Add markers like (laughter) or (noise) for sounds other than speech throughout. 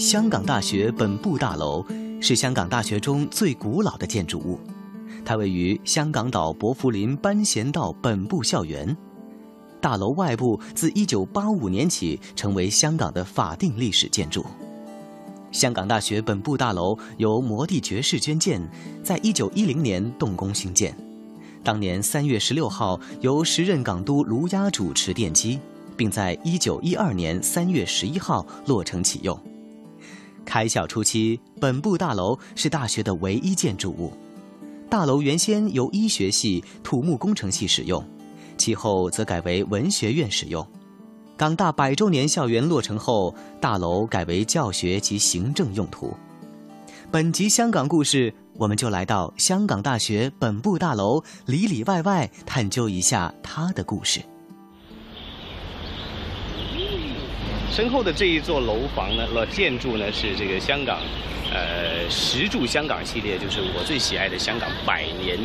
香港大学本部大楼是香港大学中最古老的建筑物，它位于香港岛薄扶林班贤道本部校园。大楼外部自1985年起成为香港的法定历史建筑。香港大学本部大楼由摩地爵士捐建，在1910年动工兴建。当年3月16号，由时任港督卢鸦主持奠基，并在1912年3月11号落成启用。开校初期，本部大楼是大学的唯一建筑物。大楼原先由医学系、土木工程系使用，其后则改为文学院使用。港大百周年校园落成后，大楼改为教学及行政用途。本集香港故事，我们就来到香港大学本部大楼，里里外外探究一下它的故事。身后的这一座楼房呢，老建筑呢是这个香港，呃，石柱香港系列，就是我最喜爱的香港百年，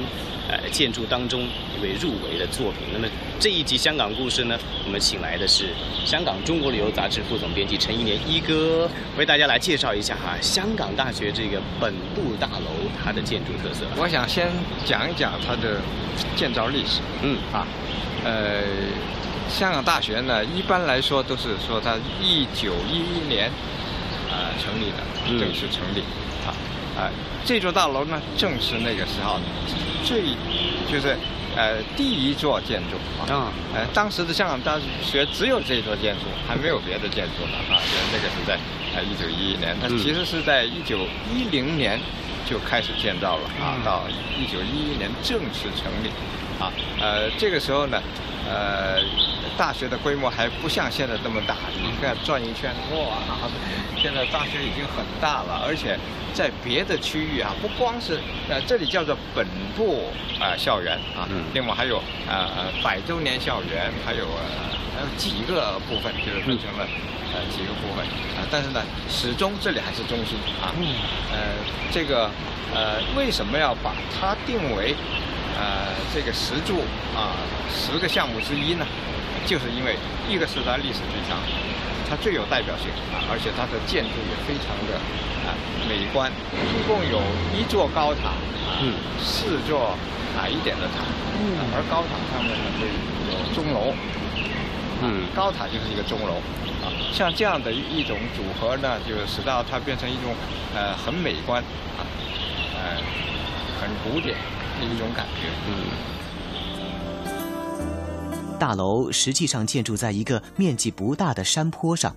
呃，建筑当中一位入围的作品。那么这一集香港故事呢，我们请来的是香港中国旅游杂志副总编辑陈一年一哥，为大家来介绍一下哈香港大学这个本部大楼它的建筑特色。我想先讲一讲它的建造历史。嗯啊，呃。香港大学呢，一般来说都是说它一九一一年啊成立的，正式成立啊啊，这座大楼呢正是那个时候最就是呃第一座建筑啊，呃当时的香港大学只有这座建筑，还没有别的建筑呢啊，那个是在呃一九一一年，它其实是在一九一零年就开始建造了啊，到一九一一年正式成立啊，呃这个时候呢。呃，大学的规模还不像现在这么大。你看转一圈，哇，现在大学已经很大了，而且在别的区域啊，不光是呃这里叫做本部啊校园啊，另外还有呃呃百周年校园，还有还有几个部分，就是分成了呃几个部分啊。但是呢，始终这里还是中心啊。嗯呃，这个呃为什么要把它定为？呃，这个十柱啊，十个项目之一呢，就是因为一个是它历史最长，它最有代表性啊，而且它的建筑也非常的啊美观。一共有一座高塔，嗯，四座矮一点的塔，嗯，而高塔上面呢就有钟楼，嗯，高塔就是一个钟楼，啊，像这样的一种组合呢，就使到它变成一种呃很美观啊，呃，很古典。一种感觉。嗯，大楼实际上建筑在一个面积不大的山坡上，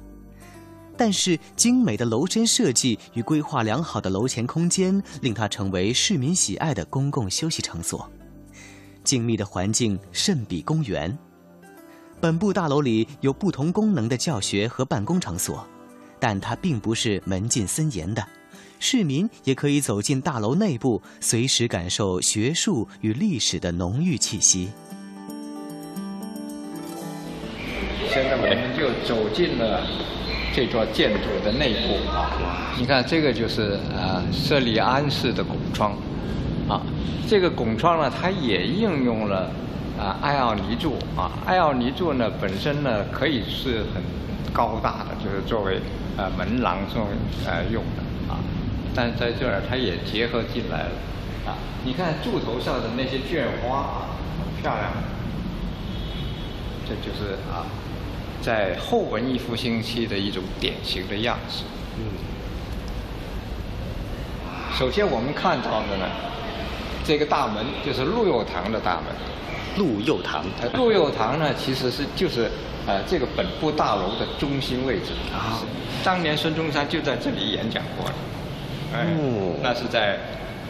但是精美的楼身设计与规划良好的楼前空间，令它成为市民喜爱的公共休息场所。静谧的环境甚比公园。本部大楼里有不同功能的教学和办公场所，但它并不是门禁森严的。市民也可以走进大楼内部，随时感受学术与历史的浓郁气息。现在我们就走进了这座建筑的内部啊，你看这个就是啊，舍利安式的拱窗啊。这个拱窗呢，它也应用了啊艾奥尼柱啊。艾奥尼柱呢，本身呢可以是很高大的，就是作为呃门廊这种呃用的。但在这儿，它也结合进来了，啊，你看柱头上的那些绢花啊，很漂亮，这就是啊，在后文艺复兴期的一种典型的样式。嗯。首先我们看到的呢，这个大门就是陆佑堂的大门。陆佑堂。陆佑堂呢，其实是就是呃这个本部大楼的中心位置。啊。当年孙中山就在这里演讲过了。哦，那是在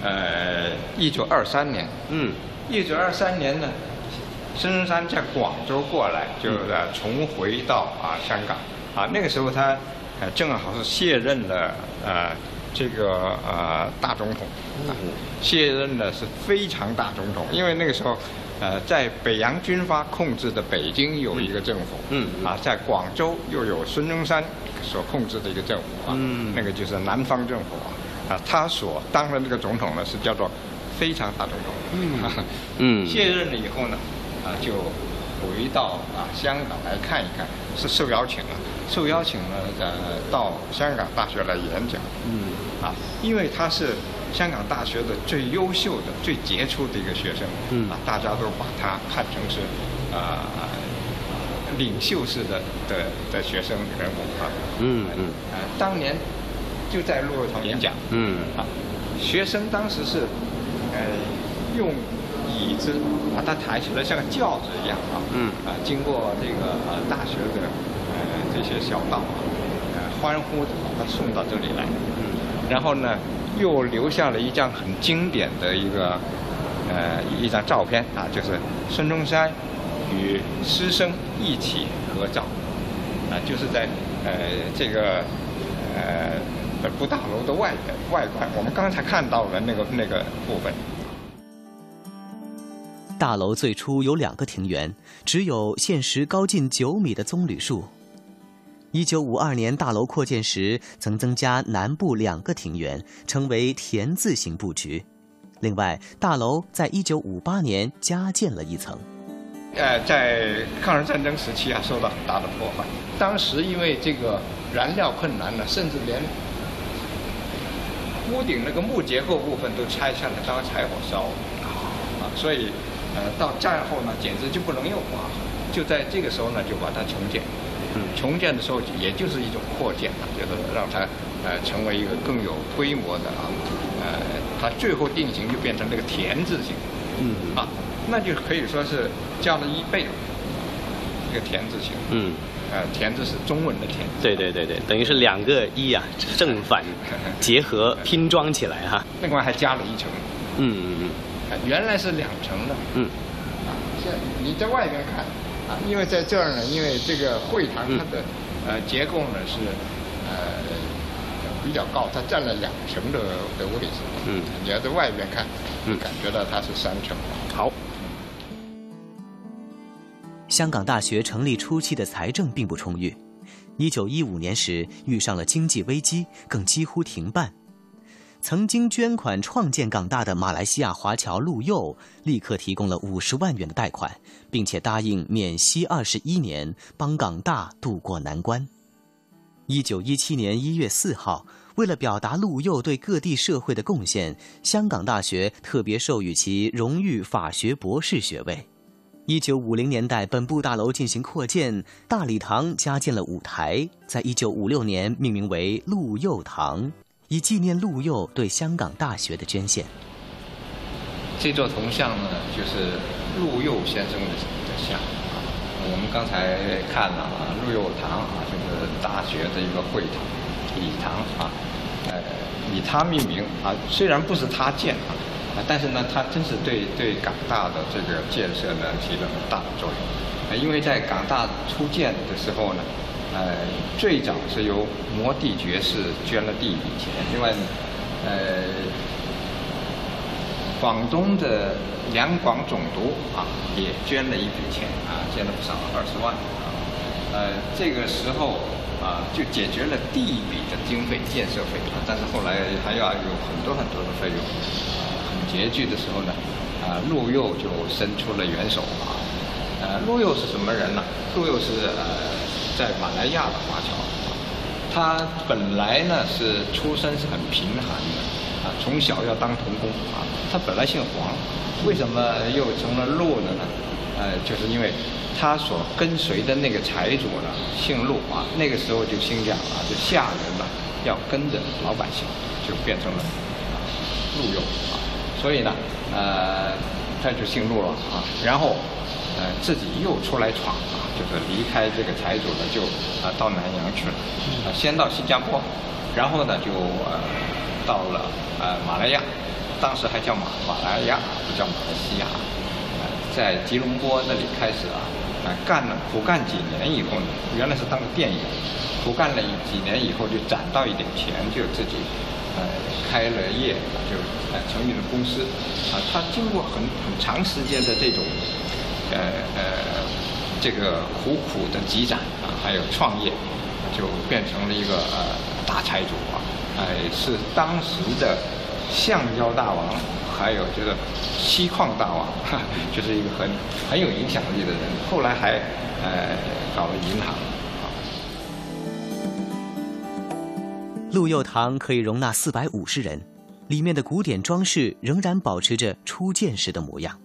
呃一九二三年。嗯，一九二三年呢，孙中山在广州过来，就呃重回到啊香港。啊，那个时候他呃正好是卸任了呃这个呃大总统。嗯，卸任的是非常大总统，因为那个时候呃在北洋军阀控制的北京有一个政府。嗯，啊，在广州又有孙中山所控制的一个政府啊。嗯，那个就是南方政府啊。啊，他所当的那个总统呢，是叫做非常大总统。嗯，(laughs) 嗯，卸任了以后呢，啊，就回到啊香港来看一看，是受邀请了。受邀请呢，呃，到香港大学来演讲。嗯，啊，因为他是香港大学的最优秀的、最杰出的一个学生。嗯，啊，大家都把他看成是啊领袖式的的的学生人物啊。嗯嗯。啊，当年就在陆佑堂演讲。嗯。啊，学生当时是呃用。椅子把它抬起来，像个轿子一样啊！嗯啊，经过这个呃大学的呃这些小道啊，呃欢呼的把他送到这里来。嗯，然后呢，又留下了一张很经典的一个呃一张照片啊，就是孙中山与师生一起合照啊，就是在呃这个呃本部大楼的外外观，我们刚才看到了那个那个部分。大楼最初有两个庭园，只有现时高近九米的棕榈树。一九五二年大楼扩建时，曾增加南部两个庭园，成为田字形布局。另外，大楼在一九五八年加建了一层。呃，在抗日战争时期啊，受到很大的破坏。当时因为这个燃料困难呢，甚至连屋顶那个木结构部分都拆下来当柴火烧啊，所以。呃，到战后呢，简直就不能用啊！就在这个时候呢，就把它重建。嗯，重建的时候也就是一种扩建，就是让它呃成为一个更有规模的啊。呃，它最后定型就变成那个田字形。嗯。啊，那就可以说是加了一倍，一个田字形。嗯。呃，田字是中文的田。对对对对，等于是两个一啊，正反 (laughs) 结合拼装起来哈。另外还加了一层。嗯嗯嗯。原来是两层的，嗯，啊，现你在外边看，啊，因为在这儿呢，因为这个会堂它的呃结构呢是呃比较高，它占了两层的的位置，嗯，你要在外边看，嗯，感觉到它是三层。好，香港大学成立初期的财政并不充裕，一九一五年时遇上了经济危机，更几乎停办。曾经捐款创建港大的马来西亚华侨陆佑，立刻提供了五十万元的贷款，并且答应免息二十一年，帮港大渡过难关。一九一七年一月四号，为了表达陆佑对各地社会的贡献，香港大学特别授予其荣誉法学博士学位。一九五零年代，本部大楼进行扩建，大礼堂加建了舞台，在一九五六年命名为陆佑堂。以纪念陆佑对香港大学的捐献。这座铜像呢，就是陆佑先生的的像。我们刚才看了啊，陆佑堂啊，就是大学的一个会堂、礼堂啊，呃，以他命名啊。虽然不是他建啊，但是呢，他真是对对港大的这个建设呢起了很大的作用。因为在港大初建的时候呢。呃，最早是由摩地爵士捐了第一笔钱，另外，呃，广东的两广总督啊也捐了一笔钱啊，捐了不少，二十万啊。呃，这个时候啊就解决了第一笔的经费建设费啊，但是后来还要有很多很多的费用，拮据的时候呢，啊，陆佑就伸出了援手啊。呃，陆佑是什么人呢？陆佑是呃。在马来亚的华侨，他本来呢是出身是很贫寒的，啊，从小要当童工啊。他本来姓黄，为什么又成了陆的呢？呃，就是因为他所跟随的那个财主呢姓陆啊，那个时候就兴讲啊，就下人呢要跟着老百姓，就变成了陆佑啊。所以呢，呃，他就姓陆了啊。然后，呃，自己又出来闯啊。就是离开这个财主呢，就啊到南洋去了，啊先到新加坡，然后呢就呃到了呃马来亚，当时还叫马马来亚，不叫马来西亚，呃在吉隆坡那里开始啊，呃干了苦干几年以后呢，原来是当个店员，苦干了几年以后就攒到一点钱，就自己呃开了业，就呃成立了公司，啊他经过很很长时间的这种呃呃。这个苦苦的积攒啊，还有创业，就变成了一个呃大财主啊，哎，是当时的橡胶大王，还有这个锡矿大王，就是一个很很有影响力的人。后来还呃搞了银行。陆佑堂可以容纳四百五十人，里面的古典装饰仍然保持着初建时的模样。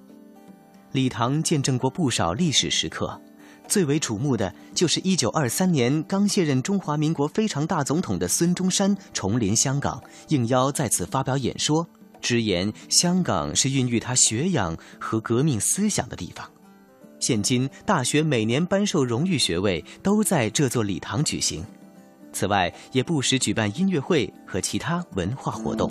礼堂见证过不少历史时刻，最为瞩目的就是1923年刚卸任中华民国非常大总统的孙中山重临香港，应邀在此发表演说，直言香港是孕育他学养和革命思想的地方。现今大学每年颁授荣誉学位都在这座礼堂举行。此外，也不时举办音乐会和其他文化活动。